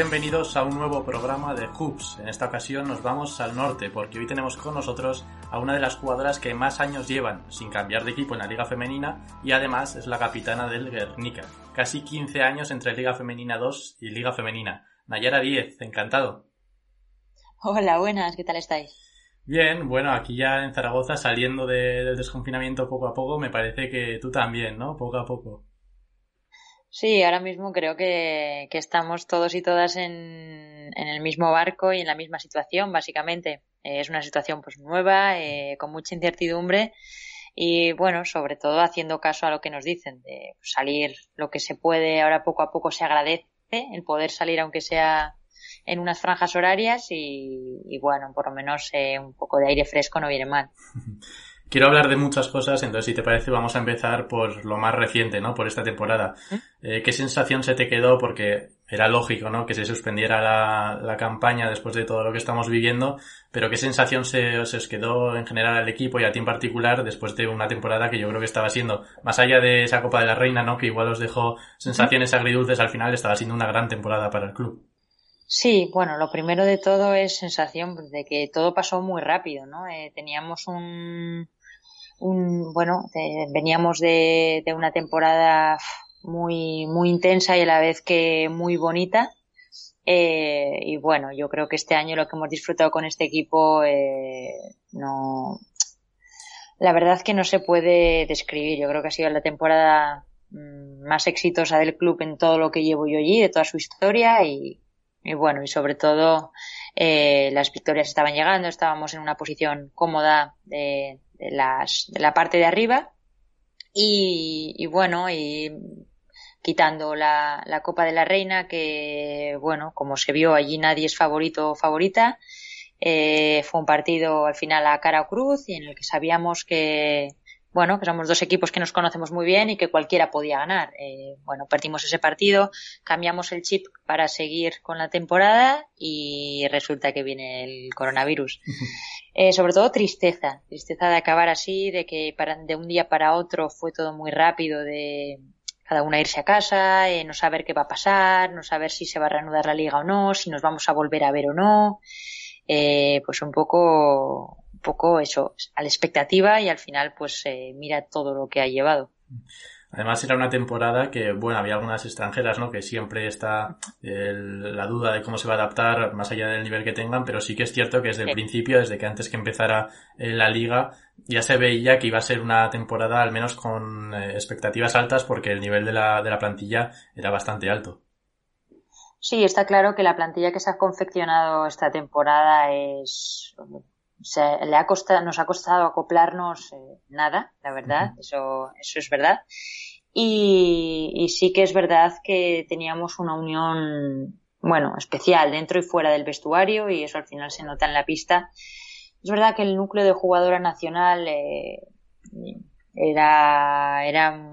Bienvenidos a un nuevo programa de Hoops. En esta ocasión nos vamos al norte porque hoy tenemos con nosotros a una de las jugadoras que más años llevan sin cambiar de equipo en la Liga Femenina y además es la capitana del Guernica. Casi 15 años entre Liga Femenina 2 y Liga Femenina. Nayara 10, encantado. Hola, buenas, ¿qué tal estáis? Bien, bueno, aquí ya en Zaragoza saliendo del desconfinamiento poco a poco, me parece que tú también, ¿no? Poco a poco. Sí, ahora mismo creo que, estamos todos y todas en, el mismo barco y en la misma situación, básicamente. Eh, es una situación pues nueva, eh, con mucha incertidumbre y bueno, sobre todo haciendo caso a lo que nos dicen, de salir lo que se puede, ahora poco a poco se agradece el poder salir aunque sea en unas franjas horarias y, bueno, por lo menos eh, un poco de aire fresco no viene mal. Quiero hablar de muchas cosas, entonces si te parece vamos a empezar por lo más reciente, ¿no? Por esta temporada. Eh, ¿Qué sensación se te quedó? Porque era lógico, ¿no? Que se suspendiera la, campaña después de todo lo que estamos viviendo, pero ¿qué sensación se os quedó en general al equipo y a ti en particular después de una temporada que yo creo que estaba siendo, más allá de esa Copa de la Reina, ¿no? Que igual os dejó sensaciones agridulces al final, estaba siendo una gran temporada para el club. Sí, bueno, lo primero de todo es sensación de que todo pasó muy rápido, ¿no? Eh, teníamos un, un, bueno, veníamos de, una temporada muy, muy intensa y a la vez que muy bonita. Eh, y bueno, yo creo que este año lo que hemos disfrutado con este equipo eh, no, la verdad que no se puede describir. Yo creo que ha sido la temporada mm, más exitosa del club en todo lo que llevo yo allí, de toda su historia y, bueno, y sobre todo eh, las victorias estaban llegando, estábamos en una posición cómoda de, de, las, de la parte de arriba y, y bueno, y quitando la, la, Copa de la Reina, que bueno, como se vio allí nadie es favorito o favorita, eh, fue un partido al final a cara o cruz y en el que sabíamos que, bueno, que somos dos equipos que nos conocemos muy bien y que cualquiera podía ganar. Eh, bueno, partimos ese partido, cambiamos el chip para seguir con la temporada y resulta que viene el coronavirus. Eh, sobre todo tristeza, tristeza de acabar así, de que para, de un día para otro fue todo muy rápido, de cada una irse a casa, eh, no saber qué va a pasar, no saber si se va a reanudar la liga o no, si nos vamos a volver a ver o no. Eh, pues un poco poco eso, a la expectativa y al final pues eh, mira todo lo que ha llevado. Además era una temporada que, bueno, había algunas extranjeras, ¿no? Que siempre está la duda de cómo se va a adaptar más allá del nivel que tengan, pero sí que es cierto que desde el principio, desde que antes que empezara eh, la liga, ya se veía que iba a ser una temporada al menos con eh, expectativas altas porque el nivel de la, de la plantilla era bastante alto. Sí, está claro que la plantilla que se ha confeccionado esta temporada es se, le ha costado, nos ha costado acoplarnos eh, nada, la verdad, eso, eso es verdad. Y, y, sí que es verdad que teníamos una unión, bueno, especial dentro y fuera del vestuario y eso al final se nota en la pista. Es verdad que el núcleo de jugadora nacional eh, era, era,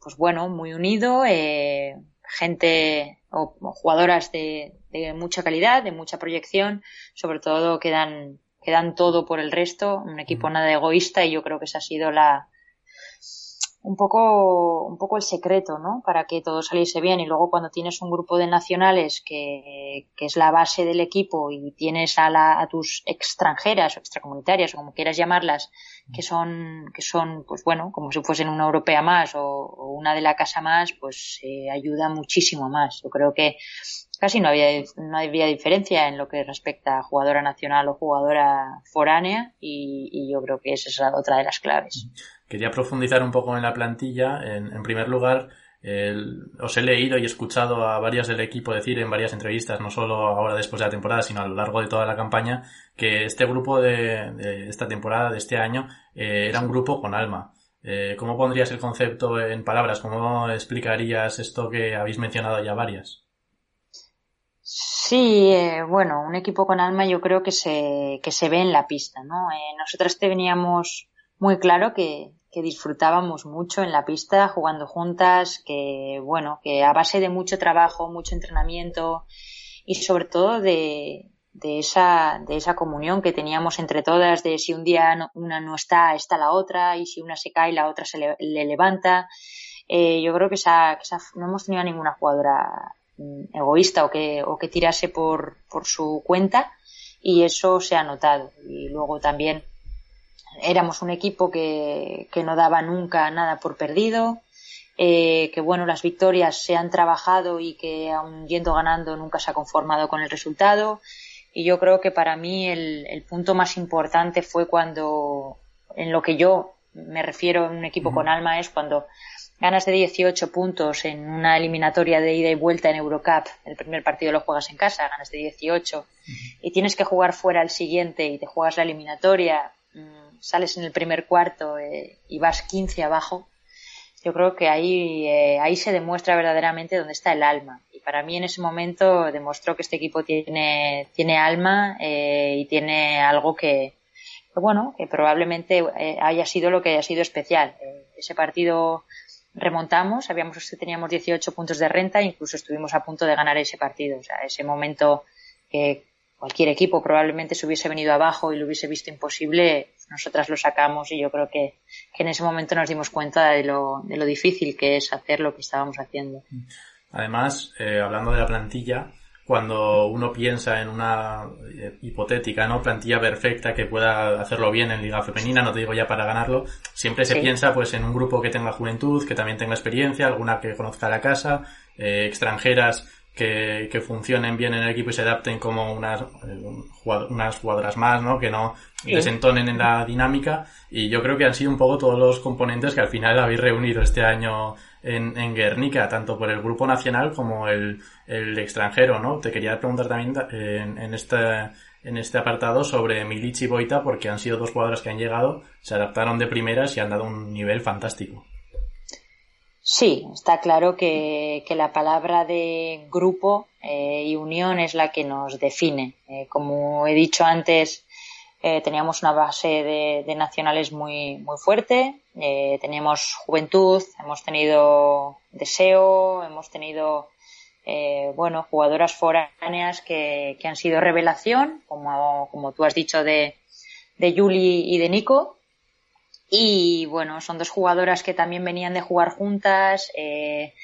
pues bueno, muy unido, eh, gente o, jugadoras de, de mucha calidad, de mucha proyección, sobre todo que dan que dan todo por el resto, un equipo nada egoísta y yo creo que esa ha sido la un poco un poco el secreto, ¿no? Para que todo saliese bien y luego cuando tienes un grupo de nacionales que, que es la base del equipo y tienes a, la, a tus extranjeras o extracomunitarias o como quieras llamarlas que son que son pues bueno como si fuesen una europea más o, una de la casa más pues eh, ayuda muchísimo más. Yo creo que casi no había, no había diferencia en lo que respecta a jugadora nacional o jugadora foránea y, yo creo que esa es otra de las claves. Quería profundizar un poco en la plantilla. En, primer lugar, os he leído y escuchado a varias del equipo decir en varias entrevistas, no solo ahora después de la temporada, sino a lo largo de toda la campaña, que este grupo de, esta temporada, de este año, eh, era un grupo con alma. Eh, ¿Cómo pondrías el concepto en palabras? ¿Cómo explicarías esto que habéis mencionado ya varias? Sí, eh, bueno, un equipo con alma yo creo que se, que se ve en la pista, ¿no? Nosotras teníamos muy claro que, disfrutábamos mucho en la pista jugando juntas, que bueno, que a base de mucho trabajo, mucho entrenamiento y sobre todo de, esa, de esa comunión que teníamos entre todas, de si un día una no está, está la otra, y si una se cae, la otra se le, levanta. Eh, yo creo que, esa, que no hemos tenido ninguna jugadora mm, egoísta o que, o que tirase por, por su cuenta y eso se ha notado. Y luego también éramos un equipo que, que no daba nunca nada por perdido, eh, que bueno, las victorias se han trabajado y que aun yendo ganando nunca se ha conformado con el resultado. Y yo creo que para mí el, el, punto más importante fue cuando, en lo que yo me refiero en un equipo con alma, es cuando ganas de 18 puntos en una eliminatoria de ida y vuelta en Eurocup, el primer partido lo juegas en casa, ganas de 18, y tienes que jugar fuera el siguiente y te juegas la eliminatoria, mm, sales en el primer cuarto eh, y vas 15 abajo, yo creo que ahí, eh, ahí se demuestra verdaderamente dónde está el alma para mí en ese momento demostró que este equipo tiene, tiene alma eh, y tiene algo que, bueno, que probablemente eh, haya sido lo que haya sido especial. Ese partido remontamos, sabíamos que teníamos 18 puntos de renta, incluso estuvimos a punto de ganar ese partido. O sea, ese momento que cualquier equipo probablemente se hubiese venido abajo y lo hubiese visto imposible, nosotras lo sacamos y yo creo que, que en ese momento nos dimos cuenta de lo, de lo difícil que es hacer lo que estábamos haciendo. Además, eh, hablando de la plantilla, cuando uno piensa en una eh, hipotética no plantilla perfecta que pueda hacerlo bien en liga femenina no te digo ya para ganarlo siempre se piensa pues en un grupo que tenga juventud que también tenga experiencia alguna que conozca la casa eh, extranjeras que, que, funcionen bien en el equipo y se adapten como unas, unas jugadoras más, ¿no? Que no desentonen en la dinámica. Y yo creo que han sido un poco todos los componentes que al final habéis reunido este año en, en Guernica, tanto por el grupo nacional como el, el extranjero, ¿no? Te quería preguntar también en, en este en este apartado sobre Milic y Boita porque han sido dos jugadoras que han llegado, se adaptaron de primeras y han dado un nivel fantástico. Sí, está claro que, la palabra de grupo eh, y unión es la que nos define. Eh, como he dicho antes, eh, teníamos una base de, nacionales muy, muy fuerte, teníamos juventud, hemos tenido deseo, hemos tenido, bueno, jugadoras foráneas que, que, han sido revelación, como, como tú has dicho de, de Yuli y de Nico. Y bueno, son dos jugadoras que también venían de jugar juntas, eh,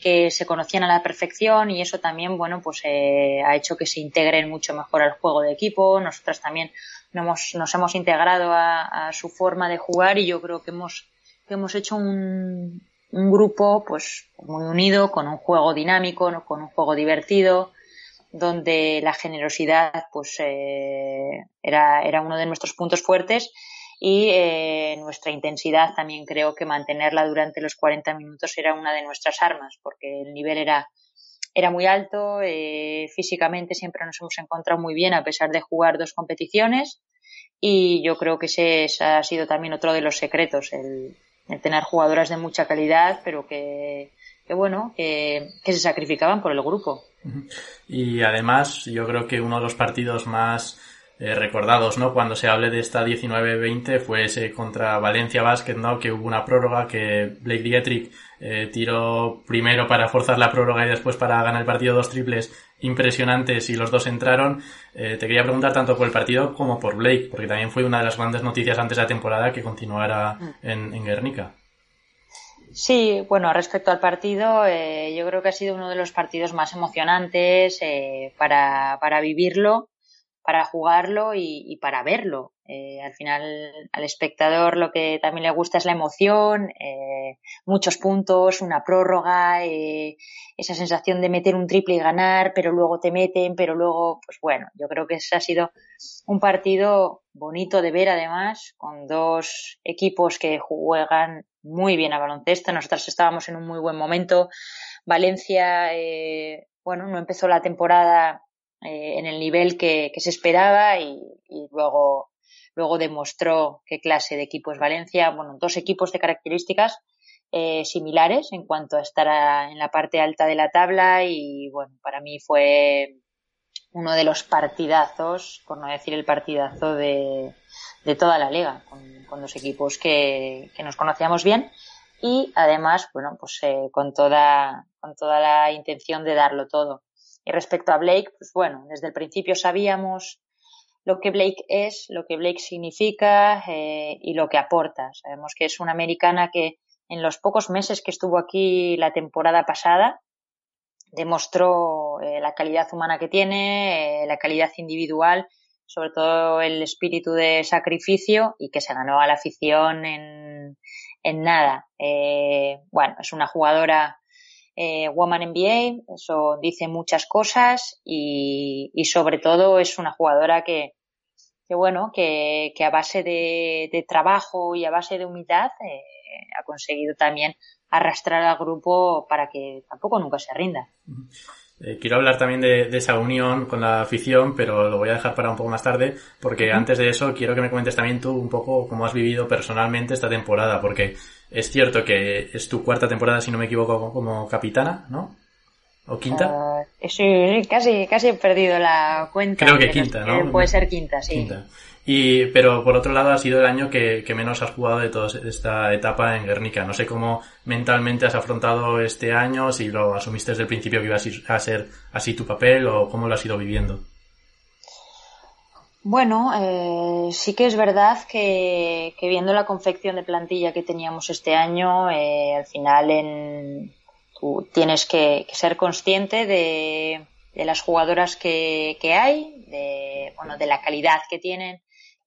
que se conocían a la perfección y eso también, bueno, pues eh, ha hecho que se integren mucho mejor al juego de equipo. Nosotras también nos, nos hemos integrado a, a, su forma de jugar y yo creo que hemos, que hemos hecho un, un grupo pues muy unido, con un juego dinámico, con un juego divertido, donde la generosidad pues eh, era, era uno de nuestros puntos fuertes y eh, nuestra intensidad también creo que mantenerla durante los 40 minutos era una de nuestras armas porque el nivel era era muy alto, eh, físicamente siempre nos hemos encontrado muy bien a pesar de jugar dos competiciones y yo creo que ese, ese ha sido también otro de los secretos, el, el tener jugadoras de mucha calidad, pero que, que bueno, que, que, se sacrificaban por el grupo. Y además, yo creo que uno de los partidos más eh, recordados, ¿no? Cuando se hable de esta 19-20 fue ese contra Valencia Basket, ¿no? Que hubo una prórroga que Blake Dietrich eh, tiró primero para forzar la prórroga y después para ganar el partido dos triples impresionantes y los dos entraron. Eh, te quería preguntar tanto por el partido como por Blake, porque también fue una de las grandes noticias antes de la temporada que continuara mm. en, en Guernica. Sí, bueno, respecto al partido, eh, yo creo que ha sido uno de los partidos más emocionantes eh, para, para vivirlo para jugarlo y, para verlo. Eh, al final, al espectador lo que también le gusta es la emoción, eh, muchos puntos, una prórroga, eh, esa sensación de meter un triple y ganar, pero luego te meten, pero luego, pues bueno, yo creo que ese ha sido un partido bonito de ver además, con dos equipos que juegan muy bien a baloncesto. Nosotros estábamos en un muy buen momento. Valencia, bueno, no empezó la temporada eh, en el nivel que, se esperaba y, luego, luego demostró qué clase de equipo es Valencia. Bueno, dos equipos de características eh, similares en cuanto a estar en la parte alta de la tabla y bueno, para mí fue uno de los partidazos, por no decir el partidazo de, de toda la liga, con, dos equipos que, que, nos conocíamos bien y además, bueno, pues eh, con toda, con toda la intención de darlo todo. Y respecto a Blake, pues bueno, desde el principio sabíamos lo que Blake es, lo que Blake significa eh, y lo que aporta. Sabemos que es una americana que en los pocos meses que estuvo aquí la temporada pasada demostró eh, la calidad humana que tiene, eh, la calidad individual, sobre todo el espíritu de sacrificio y que se ganó a la afición en, en nada. bueno, es una jugadora eh, Woman NBA, eso dice muchas cosas y, sobre todo es una jugadora que, que bueno, que, a base de, trabajo y a base de humildad eh, ha conseguido también arrastrar al grupo para que tampoco nunca se rinda. Eh, quiero hablar también de, esa unión con la afición, pero lo voy a dejar para un poco más tarde, porque antes de eso quiero que me comentes también tú un poco cómo has vivido personalmente esta temporada, porque es cierto que es tu cuarta temporada, si no me equivoco, como capitana, ¿no? ¿O quinta? Sí, casi, casi he perdido la cuenta. Creo que quinta, ¿no? Puede ser quinta, sí. Quinta. Y, pero por otro lado ha sido el año que, menos has jugado de toda esta etapa en Guernica. No sé cómo mentalmente has afrontado este año, si lo asumiste desde el principio que iba a ser así tu papel o cómo lo has ido viviendo. Bueno, eh, sí que es verdad que, viendo la confección de plantilla que teníamos este año, eh, al final en, tú tienes que, ser consciente de, las jugadoras que, que hay, de, bueno, de la calidad que tienen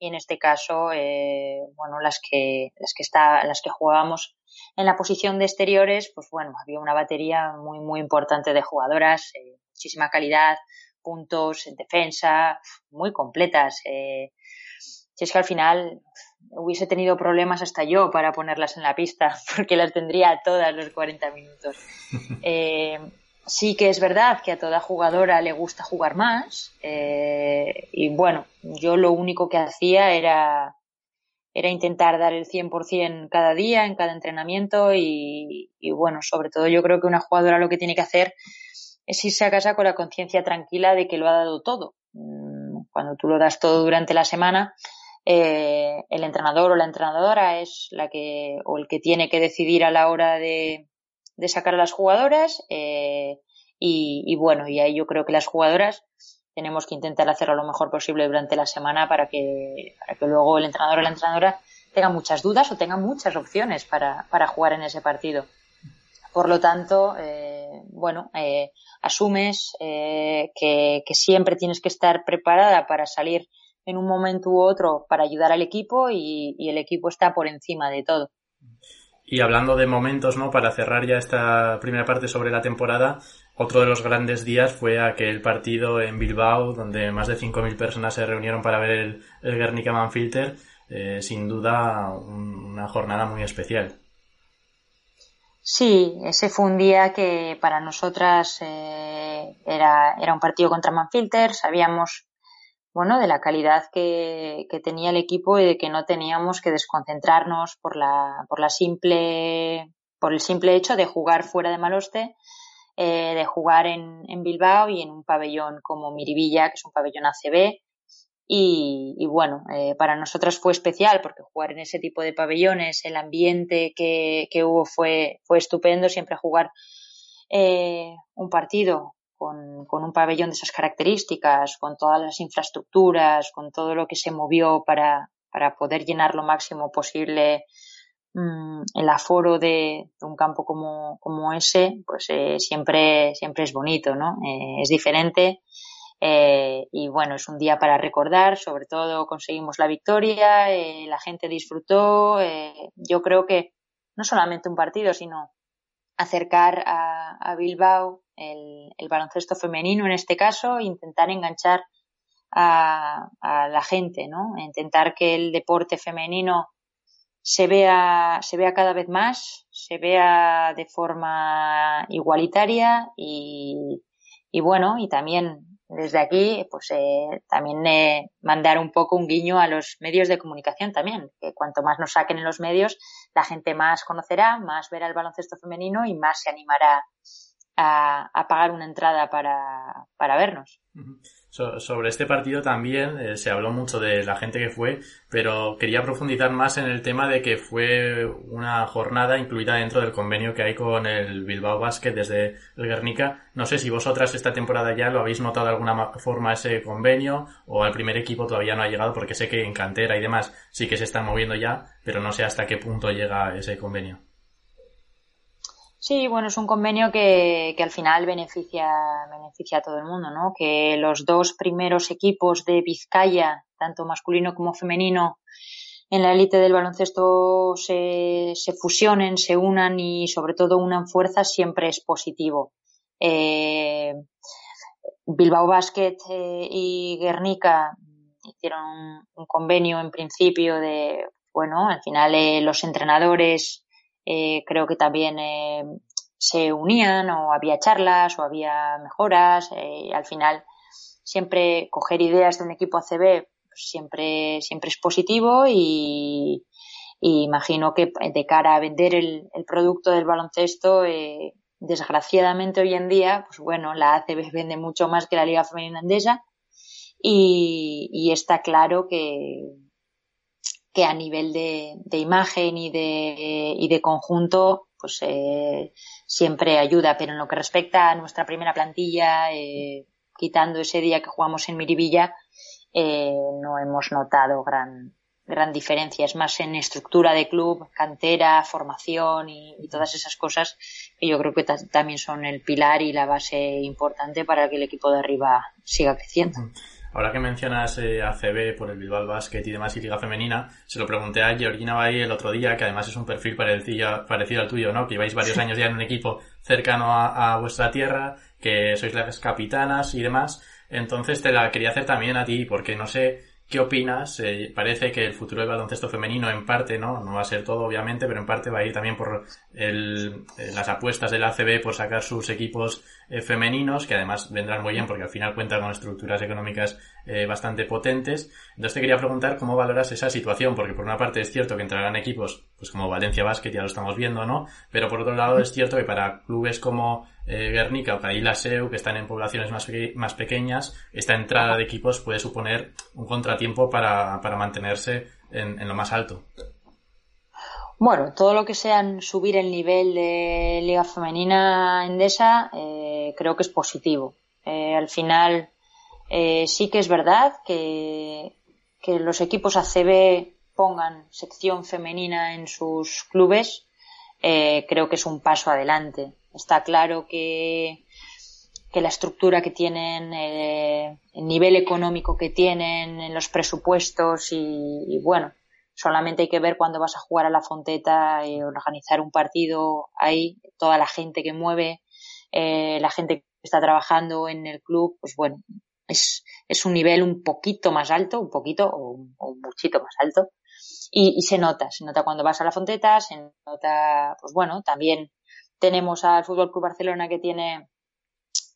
y en este caso, eh, bueno, las que, las que está, las que jugábamos en la posición de exteriores, pues bueno, había una batería muy, muy importante de jugadoras, eh, muchísima calidad, puntos en defensa, muy completas. Eh, si es que al final hubiese tenido problemas hasta yo para ponerlas en la pista, porque las tendría todas los 40 minutos. Eh, sí que es verdad que a toda jugadora le gusta jugar más eh, y bueno, yo lo único que hacía era, era intentar dar el 100% cada día, en cada entrenamiento y, bueno, sobre todo yo creo que una jugadora lo que tiene que hacer es irse a casa con la conciencia tranquila de que lo ha dado todo. Mm, cuando tú lo das todo durante la semana, eh, el entrenador o la entrenadora es la que o el que tiene que decidir a la hora de, de sacar a las jugadoras eh, y, bueno, y ahí yo creo que las jugadoras tenemos que intentar hacerlo lo mejor posible durante la semana para que, para que luego el entrenador o la entrenadora tenga muchas dudas o tenga muchas opciones para, para jugar en ese partido. Por lo tanto, eh, bueno, eh, asumes eh, que, siempre tienes que estar preparada para salir en un momento u otro para ayudar al equipo y el equipo está por encima de todo. Y hablando de momentos, ¿no? Para cerrar ya esta primera parte sobre la temporada, otro de los grandes días fue aquel partido en Bilbao, donde más de 5.000 personas se reunieron para ver el, Guernica Manfilter. Eh, sin duda, una jornada muy especial. Sí, ese fue un día que para nosotras eh, era, era un partido contra Manfilter. Sabíamos bueno, de la calidad que, que, tenía el equipo y de que no teníamos que desconcentrarnos por la, por la simple, por el simple hecho de jugar fuera de Maloste, eh, de jugar en, en, Bilbao y en un pabellón como Miribilla, que es un pabellón ACB. Y, bueno, eh, para nosotros fue especial porque jugar en ese tipo de pabellones, el ambiente que, que hubo fue, fue estupendo, siempre jugar eh, un partido con, con, un pabellón de esas características, con todas las infraestructuras, con todo lo que se movió para, para poder llenar lo máximo posible mmm, el aforo de, de, un campo como, como ese, pues eh, siempre, siempre es bonito, ¿no? Eh, es diferente. Eh, y bueno, es un día para recordar, sobre todo conseguimos la victoria, eh, la gente disfrutó. Eh, yo creo que no solamente un partido, sino acercar a, Bilbao el, baloncesto femenino en este caso, intentar enganchar a, a, la gente, ¿no? Intentar que el deporte femenino se vea, se vea cada vez más, se vea de forma igualitaria y, y bueno, y también desde aquí, pues eh, también eh, mandar un poco un guiño a los medios de comunicación también, que cuanto más nos saquen en los medios, la gente más conocerá, más verá el baloncesto femenino y más se animará a, pagar una entrada para, para vernos sobre este partido también eh, se habló mucho de la gente que fue, pero quería profundizar más en el tema de que fue una jornada incluida dentro del convenio que hay con el Bilbao Basket desde el Guernica. No sé si vosotras esta temporada ya lo habéis notado de alguna forma ese convenio o al primer equipo todavía no ha llegado porque sé que en cantera y demás sí que se están moviendo ya, pero no sé hasta qué punto llega ese convenio. Sí, bueno, es un convenio que, al final beneficia, beneficia a todo el mundo, ¿no? Que los dos primeros equipos de Vizcaya, tanto masculino como femenino, en la élite del baloncesto se, se, fusionen, se unan y sobre todo unan fuerzas siempre es positivo. Eh, Bilbao Basket eh, y Guernica hicieron un, convenio en principio de, bueno, al final eh, los entrenadores eh, creo que también eh, se unían o había charlas o había mejoras. Eh, al final, siempre coger ideas de un equipo ACB pues siempre, siempre es positivo y, imagino que de cara a vender el, producto del baloncesto, desgraciadamente hoy en día, pues bueno, la ACB vende mucho más que la Liga Femenina Andesa y, y está claro que, que a nivel de, de imagen y de, y de conjunto, pues eh, siempre ayuda. Pero en lo que respecta a nuestra primera plantilla, eh, quitando ese día que jugamos en Miribilla, eh, no hemos notado gran, gran diferencia. Es más en estructura de club, cantera, formación y, y todas esas cosas que yo creo que también son el pilar y la base importante para que el equipo de arriba siga creciendo. Ahora que mencionas eh, ACB por el Bilbao Basket y demás y Liga Femenina, se lo pregunté a Georgina Bay el otro día, que además es un perfil parecido, parecido al tuyo, ¿no? Que lleváis varios años ya en un equipo cercano a, a vuestra tierra, que sois las capitanas y demás. Entonces te la quería hacer también a ti, porque no sé ¿Qué opinas? Eh, parece que el futuro del baloncesto femenino en parte, ¿no? No va a ser todo obviamente, pero en parte va a ir también por el, eh, las apuestas del ACB por sacar sus equipos eh, femeninos, que además vendrán muy bien porque al final cuentan con estructuras económicas bastante potentes. Entonces te quería preguntar cómo valoras esa situación, porque por una parte es cierto que entrarán equipos, pues como Valencia Basket, ya lo estamos viendo, ¿no? Pero por otro lado es cierto que para clubes como eh, Guernica o Cadilla Seu, que están en poblaciones más, más pequeñas, esta entrada de equipos puede suponer un contratiempo para, para mantenerse en, en, lo más alto. Bueno, todo lo que sean subir el nivel de Liga Femenina Endesa, eh, creo que es positivo. Eh, al final, eh, sí que es verdad que, que los equipos ACB pongan sección femenina en sus clubes, eh, creo que es un paso adelante. Está claro que, que la estructura que tienen, eh, el nivel económico que tienen, en los presupuestos y, bueno, solamente hay que ver cuando vas a jugar a la Fonteta y organizar un partido ahí, toda la gente que mueve, eh, la gente que está trabajando en el club, pues bueno, es, es un nivel un poquito más alto, un poquito o un, o un muchito más alto. Y, y, se nota, se nota cuando vas a la Fonteta, se nota, pues bueno, también tenemos al Fútbol Club Barcelona que tiene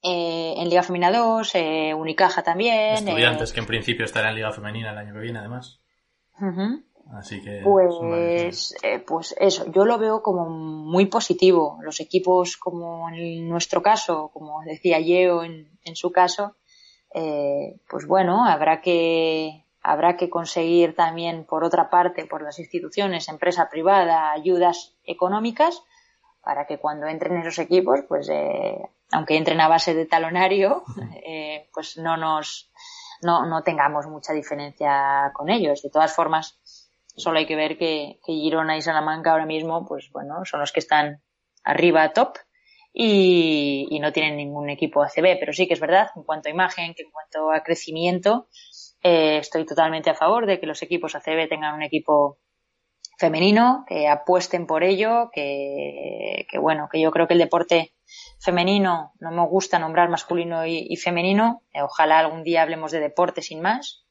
eh, en Liga Femenina 2, eh, Unicaja también. Estudiantes eh, que en principio estará en Liga Femenina el año que viene, además. Así que. Pues, eh, pues eso, yo lo veo como muy positivo. Los equipos, como en nuestro caso, como decía Yeo en, en su caso, eh, pues bueno, habrá que habrá que conseguir también, por otra parte, por las instituciones, empresa privada, ayudas económicas para que cuando entren esos equipos, pues eh, aunque entren a base de talonario, eh, pues no nos no, no tengamos mucha diferencia con ellos. De todas formas, solo hay que ver que, que Girona y Salamanca ahora mismo, pues bueno, son los que están arriba top y, no tienen ningún equipo ACB, pero sí que es verdad, en cuanto a imagen, que en cuanto a crecimiento, eh, estoy totalmente a favor de que los equipos ACB tengan un equipo femenino, que apuesten por ello, que, bueno, que yo creo que el deporte femenino, no me gusta nombrar masculino y, femenino, eh, ojalá algún día hablemos de deporte sin más,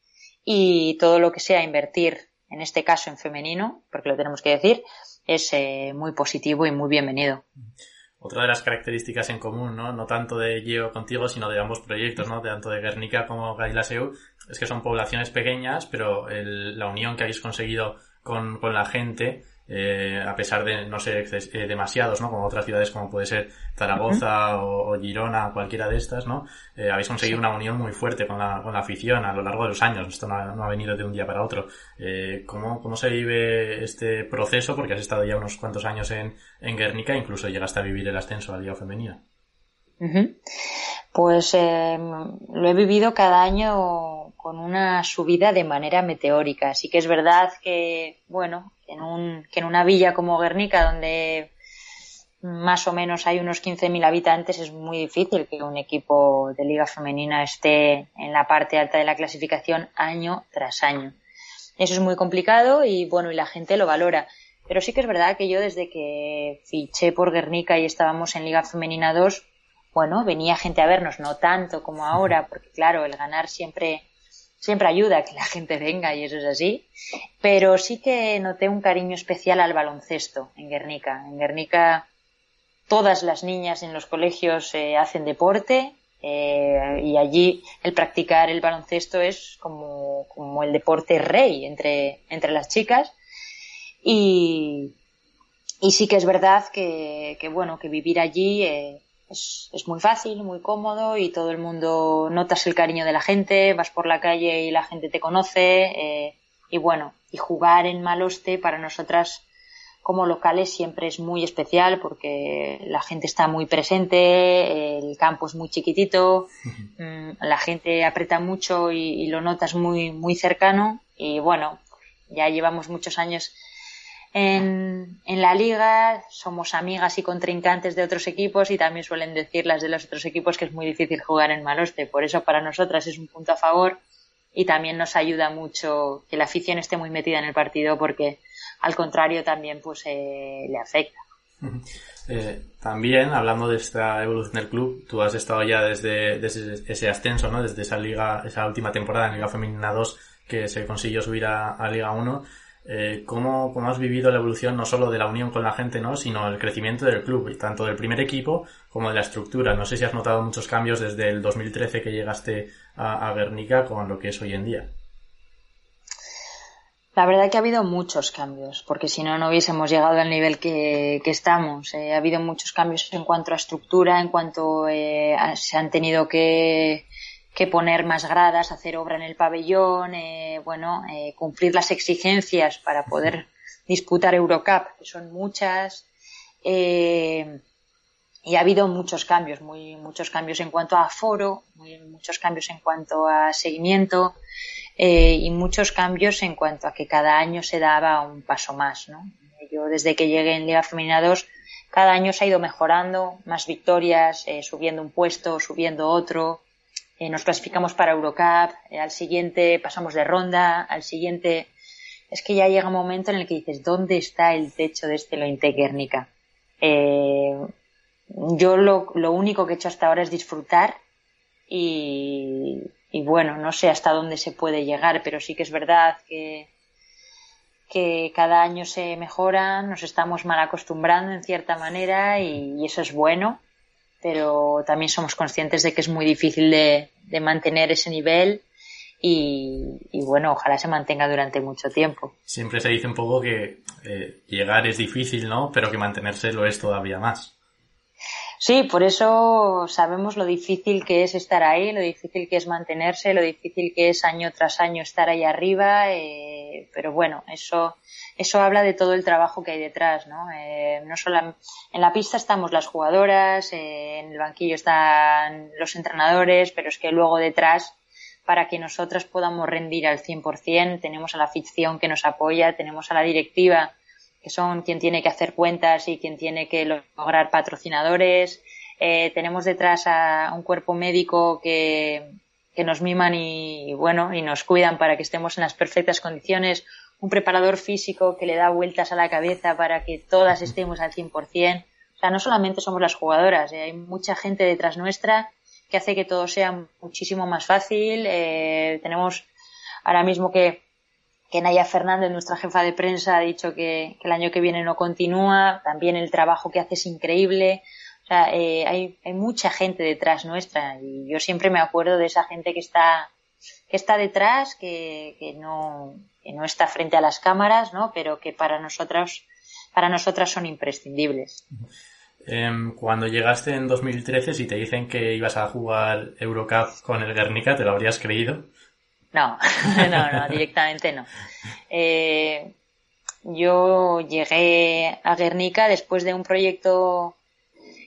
y todo lo que sea invertir, en este caso en femenino, porque lo tenemos que decir, es eh, muy positivo y muy bienvenido otra de las características en común, ¿no? No tanto de Geo contigo, sino de ambos proyectos, ¿no? Tanto de Guernica como Gailaseu, es que son poblaciones pequeñas, pero el, la unión que habéis conseguido con, con la gente eh, a pesar de no ser eh, demasiados, ¿no? Como otras ciudades como puede ser Zaragoza o, Girona, cualquiera de estas, ¿no? Eh, habéis conseguido una unión muy fuerte con la, con la afición a lo largo de los años. Esto no ha, venido de un día para otro. Eh, ¿cómo, ¿Cómo se vive este proceso? Porque has estado ya unos cuantos años en, en Guernica, incluso llegaste a vivir el ascenso a la Liga Femenina. Pues eh, lo he vivido cada año con una subida de manera meteórica. Así que es verdad que, bueno, en, un, que en una villa como Guernica, donde más o menos hay unos 15.000 habitantes, es muy difícil que un equipo de liga femenina esté en la parte alta de la clasificación año tras año. Eso es muy complicado y bueno, y la gente lo valora. Pero sí que es verdad que yo desde que fiché por Guernica y estábamos en Liga Femenina 2, bueno, venía gente a vernos, no tanto como ahora, porque claro, el ganar siempre siempre ayuda que la gente venga y eso es así, pero sí que noté un cariño especial al baloncesto en Guernica. En Guernica todas las niñas en los colegios eh, hacen deporte eh, y allí el practicar el baloncesto es como, como el deporte rey entre, entre las chicas y, y sí que es verdad que, que bueno, que vivir allí eh, es, es, muy fácil, muy cómodo y todo el mundo notas el cariño de la gente, vas por la calle y la gente te conoce eh, y bueno, y jugar en Maloste para nosotras como locales siempre es muy especial porque la gente está muy presente, el campo es muy chiquitito, mm, la gente aprieta mucho y, y lo notas muy, muy cercano. Y bueno, ya llevamos muchos años en, la liga, somos amigas y contrincantes de otros equipos y también suelen decir las de los otros equipos que es muy difícil jugar en Maloste. Por eso para nosotras es un punto a favor y también nos ayuda mucho que la afición esté muy metida en el partido porque al contrario también pues eh, le afecta. Eh, también, hablando de esta evolución del club, tú has estado ya desde, desde, ese ascenso, ¿no? Desde esa liga, esa última temporada en Liga Femenina 2 que se consiguió subir a, a Liga 1 eh, ¿cómo, ¿cómo, has vivido la evolución no solo de la unión con la gente, ¿no? sino el crecimiento del club, tanto del primer equipo como de la estructura. No sé si has notado muchos cambios desde el 2013 que llegaste a, a Guernica con lo que es hoy en día. La verdad que ha habido muchos cambios, porque si no, no hubiésemos llegado al nivel que, que estamos. Eh, ha habido muchos cambios en cuanto a estructura, en cuanto eh, se han tenido que, que poner más gradas, hacer obra en el pabellón, eh, bueno, eh, cumplir las exigencias para poder disputar Eurocup, que son muchas. Eh, y ha habido muchos cambios, muy, muchos cambios en cuanto a aforo, muy, muchos cambios en cuanto a seguimiento y muchos cambios en cuanto a que cada año se daba un paso más. ¿no? Yo desde que llegué en Liga Femenina 2, cada año se ha ido mejorando, más victorias, subiendo un puesto, subiendo otro, eh, nos clasificamos para Eurocup, eh, al siguiente pasamos de ronda, al siguiente... Es que ya llega un momento en el que dices, ¿dónde está el techo de este Lointe Guernica? Eh, yo lo, lo, único que he hecho hasta ahora es disfrutar y, y, bueno, no sé hasta dónde se puede llegar, pero sí que es verdad que, que cada año se mejora, nos estamos mal acostumbrando en cierta manera y eso es bueno pero también somos conscientes de que es muy difícil de, de mantener ese nivel y, y, bueno, ojalá se mantenga durante mucho tiempo. Siempre se dice un poco que eh, llegar es difícil, ¿no? Pero que mantenerse lo es todavía más. Sí, por eso sabemos lo difícil que es estar ahí, lo difícil que es mantenerse, lo difícil que es año tras año estar ahí arriba, eh, pero bueno, eso eso habla de todo el trabajo que hay detrás, ¿no? Eh, no solo en la pista estamos las jugadoras, eh, en el banquillo están los entrenadores, pero es que luego detrás, para que nosotras podamos rendir al 100%, tenemos a la ficción que nos apoya, tenemos a la directiva, que son quien tiene que hacer cuentas y quien tiene que lograr patrocinadores, Eh, tenemos detrás a un cuerpo médico que, que nos miman y, bueno, y nos cuidan para que estemos en las perfectas condiciones, un preparador físico que le da vueltas a la cabeza para que todas estemos al 100%. O sea, no solamente somos las jugadoras, eh, hay mucha gente detrás nuestra que hace que todo sea muchísimo más fácil. Eh, tenemos ahora mismo que, que Naya Fernández, nuestra jefa de prensa, ha dicho que, el año que viene no continúa. También el trabajo que hace es increíble. O sea, eh, hay, hay mucha gente detrás nuestra y yo siempre me acuerdo de esa gente que está que está detrás, que, no, que no está frente a las cámaras, ¿no? Pero que para nosotros, para nosotras son imprescindibles. Em, cuando llegaste en 2013, si te dicen que ibas a jugar Eurocup con el Guernica, ¿te lo habrías creído? No, no, no, directamente no. Eh, yo llegué a Guernica después de un proyecto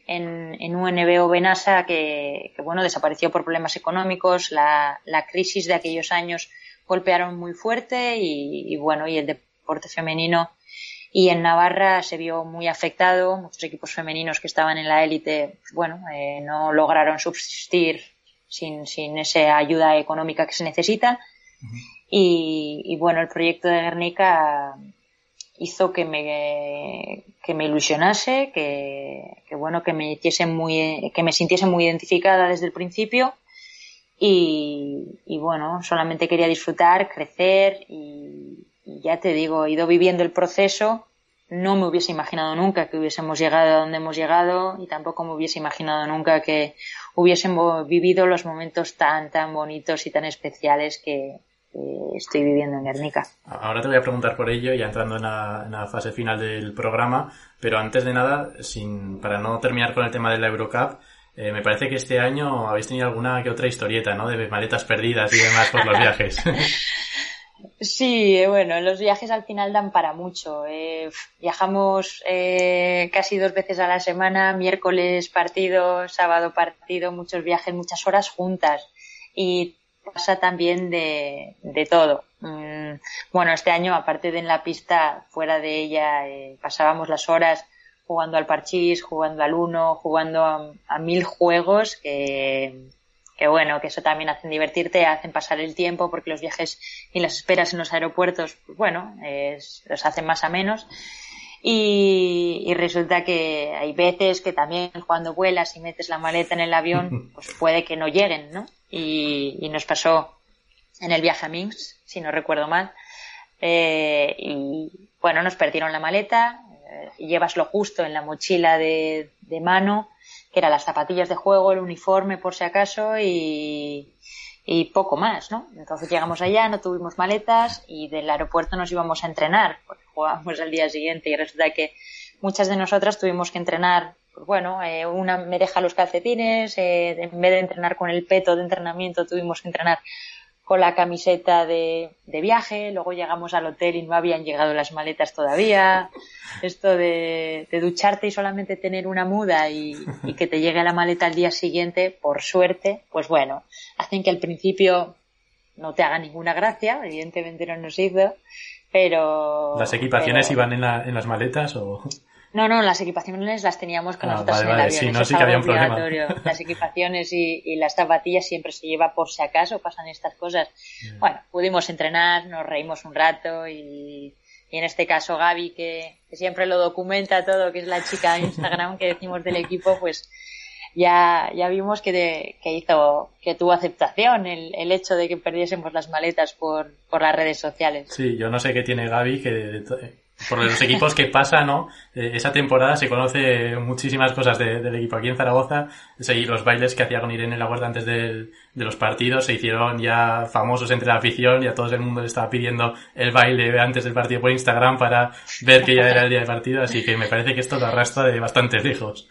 en, en UNB o Benasa que, que, bueno, desapareció por problemas económicos. La, la, crisis de aquellos años golpearon muy fuerte y, y, bueno, y el deporte femenino y en Navarra se vio muy afectado. Muchos equipos femeninos que estaban en la élite, bueno, eh, no lograron subsistir sin, sin esa ayuda económica que se necesita. Uh -huh. y, y, bueno, el proyecto de Guernica hizo que me, que me ilusionase, que, que bueno, que me hiciese muy, que me sintiese muy identificada desde el principio. Y, y bueno, solamente quería disfrutar, crecer y, y ya te digo, he ido viviendo el proceso. No me hubiese imaginado nunca que hubiésemos llegado a donde hemos llegado y tampoco me hubiese imaginado nunca que hubiésemos vivido los momentos tan, tan bonitos y tan especiales que, que estoy viviendo en Guernica. Ahora te voy a preguntar por ello, ya entrando en la, en la, fase final del programa, pero antes de nada, sin, para no terminar con el tema de la Eurocup, eh, me parece que este año habéis tenido alguna que otra historieta, ¿no? De maletas perdidas y demás por los viajes. Sí, bueno, los viajes al final dan para mucho. Eh, viajamos eh, casi dos veces a la semana, miércoles partido, sábado partido, muchos viajes, muchas horas juntas. Y pasa también de, todo. Mm, bueno, este año, aparte de en la pista, fuera de ella, eh, pasábamos las horas jugando al parchís, jugando al uno, jugando a, a mil juegos que que bueno, que eso también hacen divertirte, hacen pasar el tiempo, porque los viajes y las esperas en los aeropuertos, pues bueno, es, los hacen más a menos. Y, y, resulta que hay veces que también cuando vuelas y metes la maleta en el avión, pues puede que no lleguen, ¿no? Y, y nos pasó en el viaje a Minsk, si no recuerdo mal. Eh, y bueno, nos perdieron la maleta, eh, llevas lo justo en la mochila de, de mano, que eran las zapatillas de juego, el uniforme por si acaso y, y poco más, ¿no? Entonces llegamos allá, no tuvimos maletas y del aeropuerto nos íbamos a entrenar, porque jugábamos al día siguiente y resulta que muchas de nosotras tuvimos que entrenar, pues bueno, eh, una me deja los calcetines, eh, en vez de entrenar con el peto de entrenamiento tuvimos que entrenar con la camiseta de, de, viaje, luego llegamos al hotel y no habían llegado las maletas todavía, esto de, de ducharte y solamente tener una muda y, y, que te llegue la maleta al día siguiente, por suerte, pues bueno, hacen que al principio no te haga ninguna gracia, evidentemente no nos hizo, pero... ¿Las equipaciones pero... iban en, la, en las maletas o...? No, no, las equipaciones las teníamos con ah, nosotros vale, en el avión. Sí, no, sí que había un problema. Las equipaciones y, y, las zapatillas siempre se lleva por si acaso pasan estas cosas. Mm. Bueno, pudimos entrenar, nos reímos un rato y, y en este caso Gaby, que, que, siempre lo documenta todo, que es la chica de Instagram que decimos del equipo, pues ya, ya vimos que, de, que hizo, que tuvo aceptación el, el hecho de que perdiésemos las maletas por, por las redes sociales. Sí, yo no sé qué tiene Gaby, que por los equipos que pasa, ¿no? Eh, esa temporada se conoce muchísimas cosas de, del equipo aquí en Zaragoza. Los bailes que hacía con Irene la Huerta antes de los partidos se hicieron ya famosos entre la afición y a todo el mundo le estaba pidiendo el baile antes del partido por Instagram para ver que ya era el día de partido. Así que me parece que esto lo arrastra de bastantes hijos.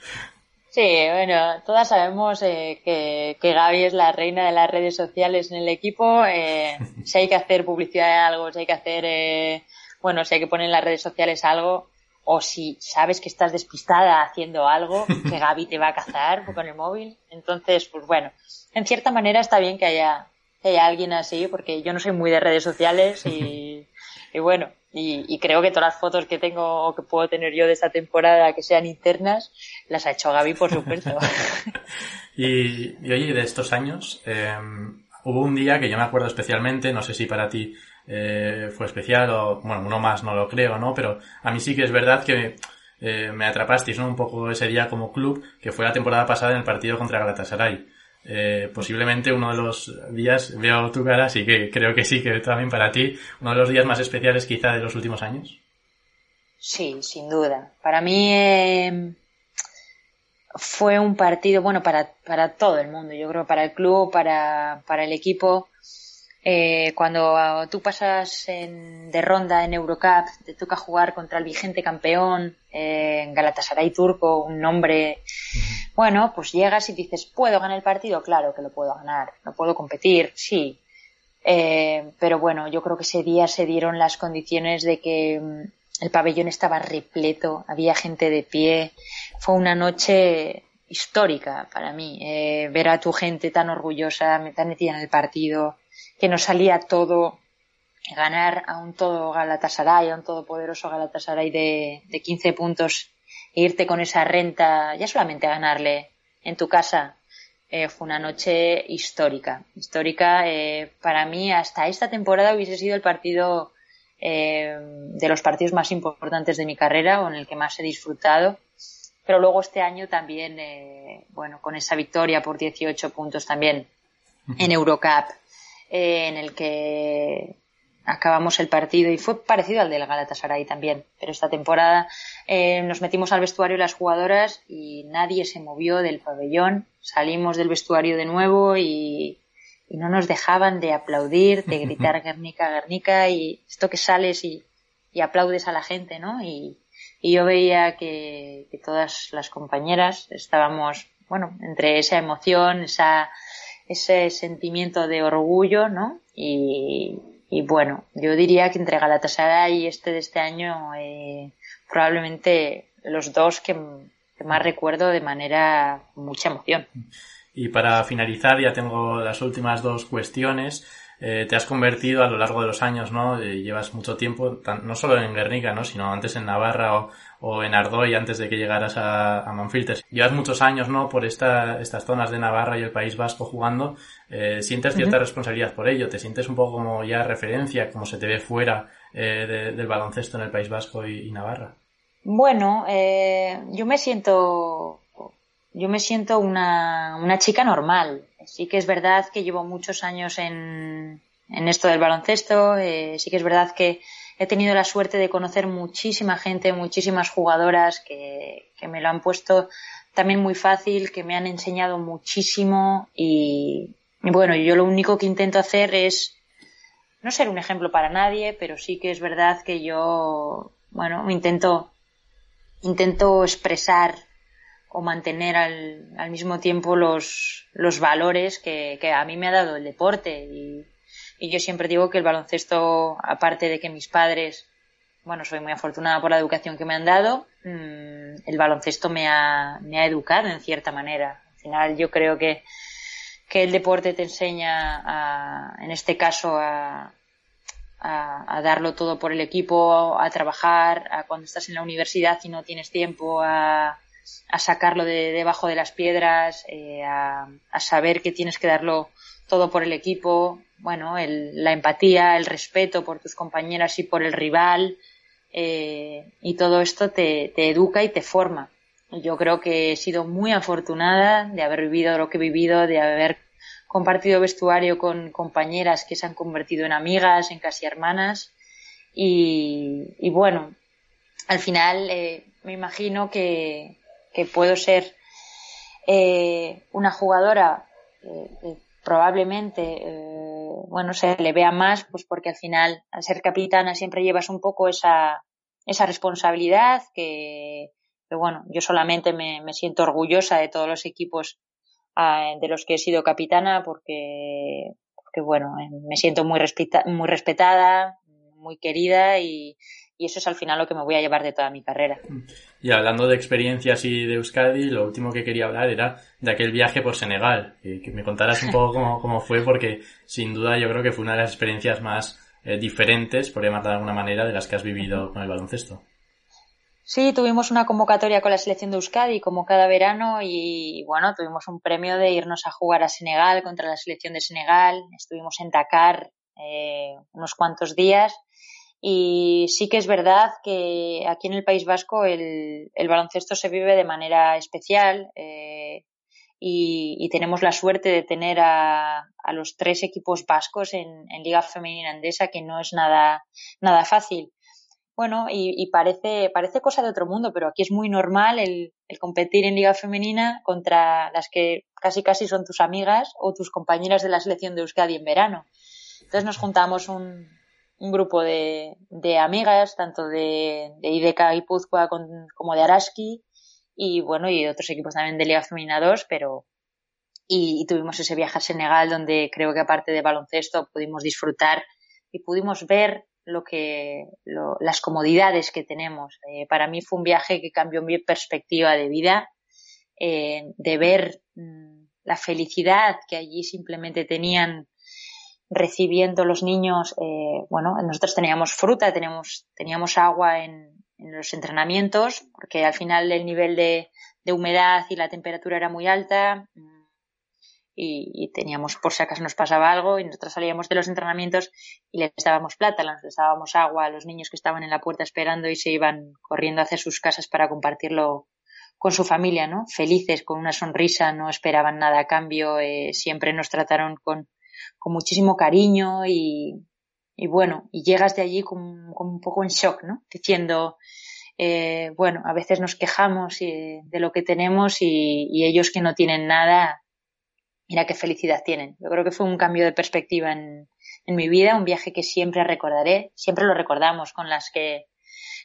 Sí, bueno, todas sabemos eh, que, que Gaby es la reina de las redes sociales en el equipo. Eh, si hay que hacer publicidad de algo, si hay que hacer, eh, bueno, si hay que poner en las redes sociales algo, o si sabes que estás despistada haciendo algo, que Gaby te va a cazar con el móvil. Entonces, pues bueno, en cierta manera está bien que haya, que haya alguien así, porque yo no soy muy de redes sociales y, y bueno, Y, creo que todas las fotos que tengo o que puedo tener yo de esta temporada que sean internas, las ha hecho Gaby, por supuesto. y, oye, de estos años, em, hubo un día que yo me acuerdo especialmente, no sé si para ti eh, fue especial o, bueno, uno más no lo creo, ¿no? Pero a mí sí que es verdad que eh, me atrapasteis, ¿no? Un poco ese día como club, que fue la temporada pasada en el partido contra Galatasaray. Eh, posiblemente uno de los días, veo tu cara, así que creo que sí, que también para ti, uno de los días más especiales quizá de los últimos años. Sí, sin duda. Para mí eh, fue un partido, bueno, para, para todo el mundo, yo creo, para el club, para, para el equipo. Eh, cuando tú pasas de ronda en Eurocup, te toca jugar contra el vigente campeón, eh, en Galatasaray turco, un nombre, bueno, pues llegas y dices, ¿puedo ganar el partido? Claro que lo puedo ganar, no puedo competir, sí. Eh, pero bueno, yo creo que ese día se dieron las condiciones de que mm, el pabellón estaba repleto, había gente de pie, fue una noche histórica para mí, ver a tu gente tan orgullosa, tan metida en el partido, que nos salía todo ganar a un todo Galatasaray, a un todopoderoso Galatasaray de, de 15 puntos e irte con esa renta, ya solamente a ganarle en tu casa, eh, fue una noche histórica. Histórica eh, para mí hasta esta temporada hubiese sido el partido eh, de los partidos más importantes de mi carrera o en el que más he disfrutado. Pero luego este año también, bueno, con esa victoria por 18 puntos también en Eurocup, eh, en el que acabamos el partido y fue parecido al del Galatasaray también, pero esta temporada eh, nos metimos al vestuario las jugadoras y nadie se movió del pabellón, salimos del vestuario de nuevo y, no nos dejaban de aplaudir, de gritar Guernica, Guernica y esto que sales y, aplaudes a la gente, ¿no? Y, yo veía que, que todas las compañeras estábamos, bueno, entre esa emoción, esa ese sentimiento de orgullo, ¿no? Y, bueno, yo diría que entre Galatasaray y este de este año, eh, probablemente los dos que, más recuerdo de manera mucha emoción. Y para finalizar, ya tengo las últimas dos cuestiones. Eh, te has convertido a lo largo de los años, ¿no? Eh, llevas mucho tiempo, no solo en Guernica, ¿no? Sino antes en Navarra o, o en Ardoy antes de que llegaras a, a Manfiltes. Llevas muchos años, ¿no? Por esta, estas zonas de Navarra y el País Vasco jugando. Eh, ¿Sientes cierta responsabilidad por ello? ¿Te sientes un poco como ya referencia, como se te ve fuera eh, del baloncesto en el País Vasco y, Navarra? Bueno, eh, yo me siento, yo me siento una, una chica normal. Sí que es verdad que llevo muchos años en, en esto del baloncesto. Eh, sí que es verdad que he tenido la suerte de conocer muchísima gente, muchísimas jugadoras que, me lo han puesto también muy fácil, que me han enseñado muchísimo y, bueno, yo lo único que intento hacer es no ser un ejemplo para nadie, pero sí que es verdad que yo, bueno, intento, intento expresar o mantener al, al mismo tiempo los, los valores que, que, a mí me ha dado el deporte y, y yo siempre digo que el baloncesto, aparte de que mis padres, bueno, soy muy afortunada por la educación que me han dado, mm, el baloncesto me ha, me ha educado en cierta manera. Al final yo creo que, que el deporte te enseña a, en este caso a, a, darlo todo por el equipo, a trabajar, a cuando estás en la universidad y no tienes tiempo, a, a sacarlo de debajo de las piedras, eh, a, saber que tienes que darlo todo por el equipo, bueno, el, la empatía, el respeto por tus compañeras y por el rival, eh, y todo esto te, te educa y te forma. Yo creo que he sido muy afortunada de haber vivido lo que he vivido, de haber compartido vestuario con compañeras que se han convertido en amigas, en casi hermanas. Y, y bueno, al final eh, me imagino que, que puedo ser eh, una jugadora eh, probablemente eh, bueno se le vea más pues porque al final al ser capitana siempre llevas un poco esa esa responsabilidad que, bueno yo solamente me, me, siento orgullosa de todos los equipos uh, de los que he sido capitana porque porque bueno me siento muy respeta, muy respetada muy querida y, y eso es al final lo que me voy a llevar de toda mi carrera. Y hablando de experiencias y de Euskadi, lo último que quería hablar era de aquel viaje por Senegal, que, me contaras un poco cómo, cómo, fue, porque sin duda yo creo que fue una de las experiencias más eh, diferentes, por llamarla de alguna manera, de las que has vivido con el baloncesto. Sí, tuvimos una convocatoria con la selección de Euskadi como cada verano y bueno, tuvimos un premio de irnos a jugar a Senegal contra la selección de Senegal. Estuvimos en Dakar eh, unos cuantos días y sí que es verdad que aquí en el País Vasco el, baloncesto se vive de manera especial eh, y, tenemos la suerte de tener a, los tres equipos vascos en, Liga Femenina Andesa, que no es nada, nada fácil. Bueno, y, parece, parece cosa de otro mundo, pero aquí es muy normal el, el, competir en Liga Femenina contra las que casi casi son tus amigas o tus compañeras de la selección de Euskadi en verano. Entonces nos juntamos un, un grupo de, de amigas, tanto de, de IDK y Puzcoa como de Araski, y bueno, y otros equipos también de Liga Femenina 2, pero y, tuvimos ese viaje a Senegal donde creo que aparte de baloncesto pudimos disfrutar y pudimos ver lo que las comodidades que tenemos. Eh, para mí fue un viaje que cambió mi perspectiva de vida, eh, de ver mm, la felicidad que allí simplemente tenían recibiendo los niños, eh, bueno, nosotros teníamos fruta, teníamos, teníamos agua en, en, los entrenamientos, porque al final el nivel de, de humedad y la temperatura era muy alta y, y, teníamos, por si acaso nos pasaba algo, y nosotros salíamos de los entrenamientos y les dábamos plátanos, les dábamos agua a los niños que estaban en la puerta esperando y se iban corriendo hacia sus casas para compartirlo con su familia, ¿no? Felices, con una sonrisa, no esperaban nada a cambio, eh, siempre nos trataron con, con muchísimo cariño y, y bueno, y llegas de allí con, un poco en shock, ¿no? Diciendo, eh, bueno, a veces nos quejamos de lo que tenemos y, ellos que no tienen nada, mira qué felicidad tienen. Yo creo que fue un cambio de perspectiva en, en mi vida, un viaje que siempre recordaré, siempre lo recordamos con las que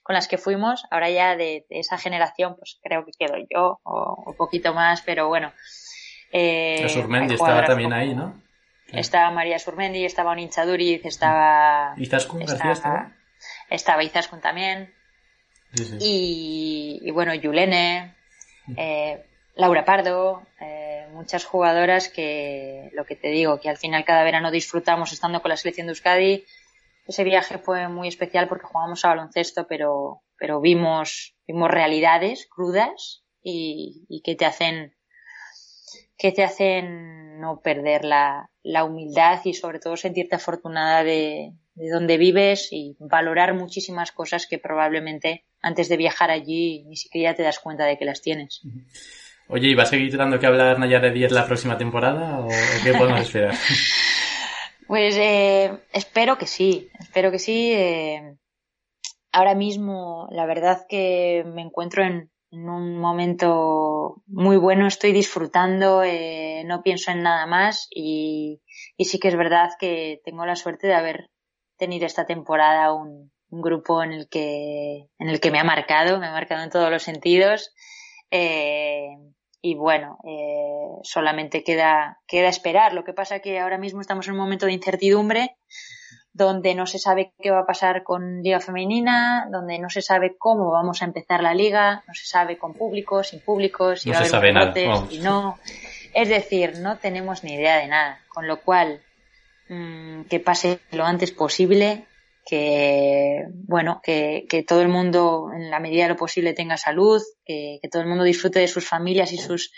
con las que fuimos, ahora ya de, esa generación, pues creo que quedo yo o un poquito más, pero bueno. Eh, estaba también ahí, ¿no? Estaba María Surmendi, estaba Onincha Duriz, estaba... Izaskun García estaba. Estaba Izaskun también. Y, bueno, Yulene, eh, Laura Pardo, eh, muchas jugadoras que, lo que te digo, que al final cada verano disfrutamos estando con la selección de Euskadi. Ese viaje fue muy especial porque jugamos a baloncesto, pero, pero vimos, vimos realidades crudas y, y que te hacen, que te hacen no perder la, la humildad y sobre todo sentirte afortunada de, de donde vives y valorar muchísimas cosas que probablemente antes de viajar allí ni siquiera te das cuenta de que las tienes. Oye, ¿y va a seguir dando que hablar Nayara 10 la próxima temporada o, qué podemos esperar? pues eh, espero que sí, espero que sí. Eh, ahora mismo la verdad que me encuentro en, en un momento muy bueno, estoy disfrutando, eh, no pienso en nada más y, sí que es verdad que tengo la suerte de haber tenido esta temporada un, un, grupo en el que en el que me ha marcado, me ha marcado en todos los sentidos eh, y bueno, eh, solamente queda queda esperar. Lo que pasa que ahora mismo estamos en un momento de incertidumbre donde no se sabe qué va a pasar con Liga Femenina, donde no se sabe cómo vamos a empezar la liga, no se sabe con público, sin público, si va a haber nada, y no. Es decir, no tenemos ni idea de nada, con lo cual mmm, que pase lo antes posible, que bueno, que, que, todo el mundo en la medida de lo posible tenga salud, que, que todo el mundo disfrute de sus familias y sus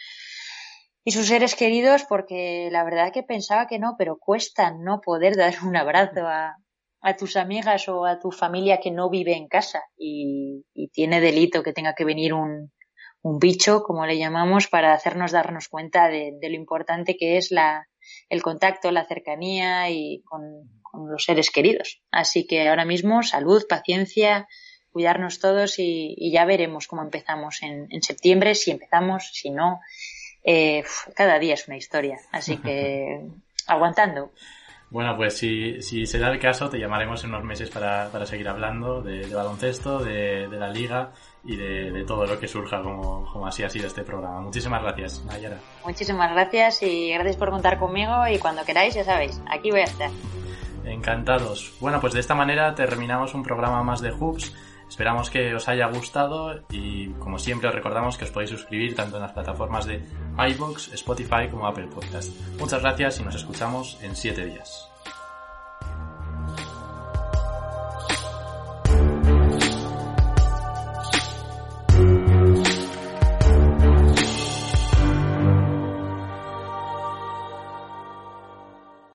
y sus seres queridos porque la verdad que pensaba que no, pero cuesta no poder dar un abrazo a, a tus amigas o a tu familia que no vive en casa y, y tiene delito que tenga que venir un, un, bicho, como le llamamos, para hacernos darnos cuenta de, lo importante que es la, el contacto, la cercanía y con, con, los seres queridos. Así que ahora mismo salud, paciencia, cuidarnos todos y, y ya veremos cómo empezamos en, en septiembre, si empezamos, si no eh, cada día es una historia. Así que aguantando. Bueno, pues si, si se da el caso, te llamaremos en unos meses para, para seguir hablando de, de baloncesto, de, de, la liga y de, de, todo lo que surja, como, como así ha sido este programa. Muchísimas gracias, Nayara. Muchísimas gracias y gracias por contar conmigo y cuando queráis, ya sabéis, aquí voy a estar. Encantados. Bueno, pues de esta manera terminamos un programa más de Hoops. Esperamos que os haya gustado y como siempre os recordamos que os podéis suscribir tanto en las plataformas de iVoox, Spotify como Apple Podcast. Muchas gracias y nos escuchamos en 7 días.